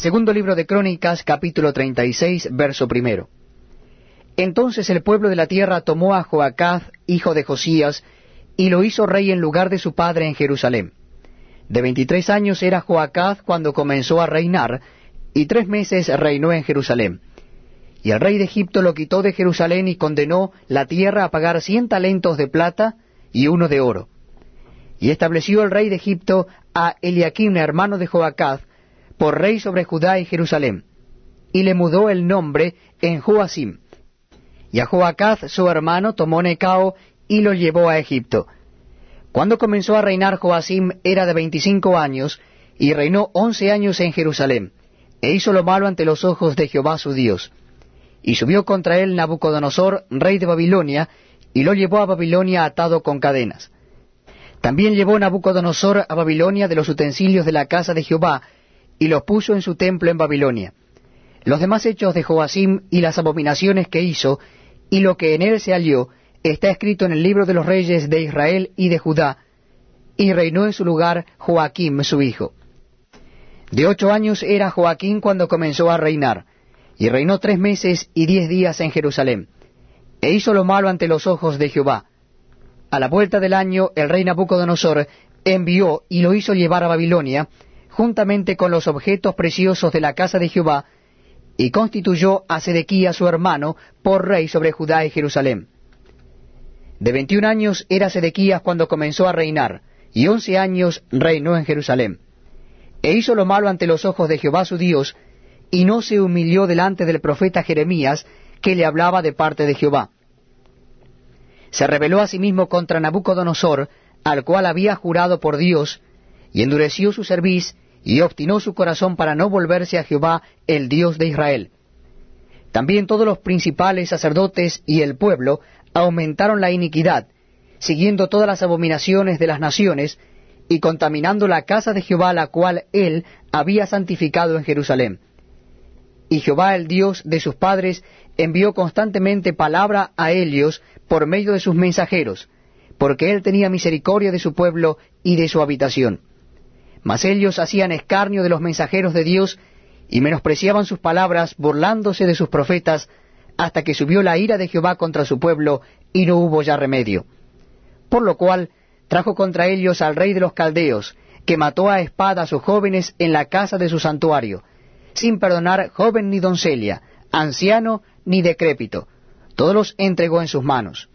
Segundo libro de Crónicas, capítulo 36, verso primero. Entonces el pueblo de la tierra tomó a Joacaz, hijo de Josías, y lo hizo rey en lugar de su padre en Jerusalén. De veintitrés años era Joacaz cuando comenzó a reinar, y tres meses reinó en Jerusalén. Y el rey de Egipto lo quitó de Jerusalén y condenó la tierra a pagar cien talentos de plata y uno de oro. Y estableció el rey de Egipto a Eliaquim, hermano de Joacaz, por rey sobre Judá y Jerusalén, y le mudó el nombre en Joacim. Y a Joacaz su hermano tomó Necao y lo llevó a Egipto. Cuando comenzó a reinar Joacim era de veinticinco años, y reinó once años en Jerusalén, e hizo lo malo ante los ojos de Jehová su Dios. Y subió contra él Nabucodonosor, rey de Babilonia, y lo llevó a Babilonia atado con cadenas. También llevó Nabucodonosor a Babilonia de los utensilios de la casa de Jehová, y los puso en su templo en Babilonia. Los demás hechos de Joacim y las abominaciones que hizo, y lo que en él se halló, está escrito en el libro de los reyes de Israel y de Judá, y reinó en su lugar Joaquim su hijo. De ocho años era Joaquín cuando comenzó a reinar, y reinó tres meses y diez días en Jerusalén, e hizo lo malo ante los ojos de Jehová. A la vuelta del año el rey Nabucodonosor envió y lo hizo llevar a Babilonia, juntamente con los objetos preciosos de la casa de Jehová, y constituyó a Sedequía su hermano por rey sobre Judá y Jerusalén. De veintiún años era Sedequías cuando comenzó a reinar, y once años reinó en Jerusalén. E hizo lo malo ante los ojos de Jehová su Dios, y no se humilló delante del profeta Jeremías, que le hablaba de parte de Jehová. Se rebeló asimismo contra Nabucodonosor, al cual había jurado por Dios, y endureció su cerviz, y obstinó su corazón para no volverse a Jehová, el Dios de Israel. También todos los principales sacerdotes y el pueblo aumentaron la iniquidad, siguiendo todas las abominaciones de las naciones, y contaminando la casa de Jehová, la cual él había santificado en Jerusalén. Y Jehová, el Dios de sus padres, envió constantemente palabra a ellos por medio de sus mensajeros, porque él tenía misericordia de su pueblo y de su habitación. Mas ellos hacían escarnio de los mensajeros de Dios y menospreciaban sus palabras, burlándose de sus profetas, hasta que subió la ira de Jehová contra su pueblo, y no hubo ya remedio. Por lo cual trajo contra ellos al rey de los caldeos, que mató a espada a sus jóvenes en la casa de su santuario, sin perdonar joven ni doncella, anciano ni decrépito, todos los entregó en sus manos.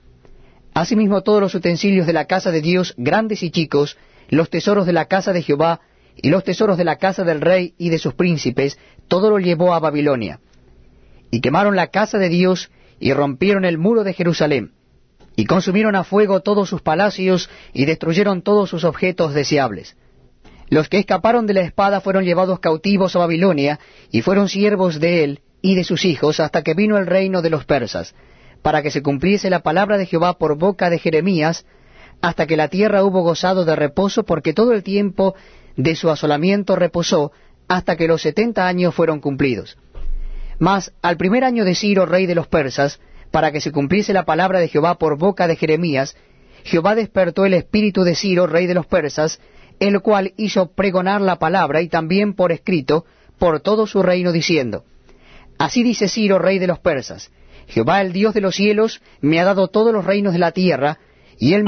Asimismo todos los utensilios de la casa de Dios, grandes y chicos, los tesoros de la casa de Jehová y los tesoros de la casa del rey y de sus príncipes, todo lo llevó a Babilonia. Y quemaron la casa de Dios y rompieron el muro de Jerusalén, y consumieron a fuego todos sus palacios y destruyeron todos sus objetos deseables. Los que escaparon de la espada fueron llevados cautivos a Babilonia, y fueron siervos de él y de sus hijos hasta que vino el reino de los persas, para que se cumpliese la palabra de Jehová por boca de Jeremías, hasta que la tierra hubo gozado de reposo, porque todo el tiempo de su asolamiento reposó, hasta que los setenta años fueron cumplidos. Mas al primer año de Ciro, rey de los persas, para que se cumpliese la palabra de Jehová por boca de Jeremías, Jehová despertó el espíritu de Ciro, rey de los persas, el cual hizo pregonar la palabra y también por escrito por todo su reino, diciendo, Así dice Ciro, rey de los persas, Jehová el Dios de los cielos me ha dado todos los reinos de la tierra, y él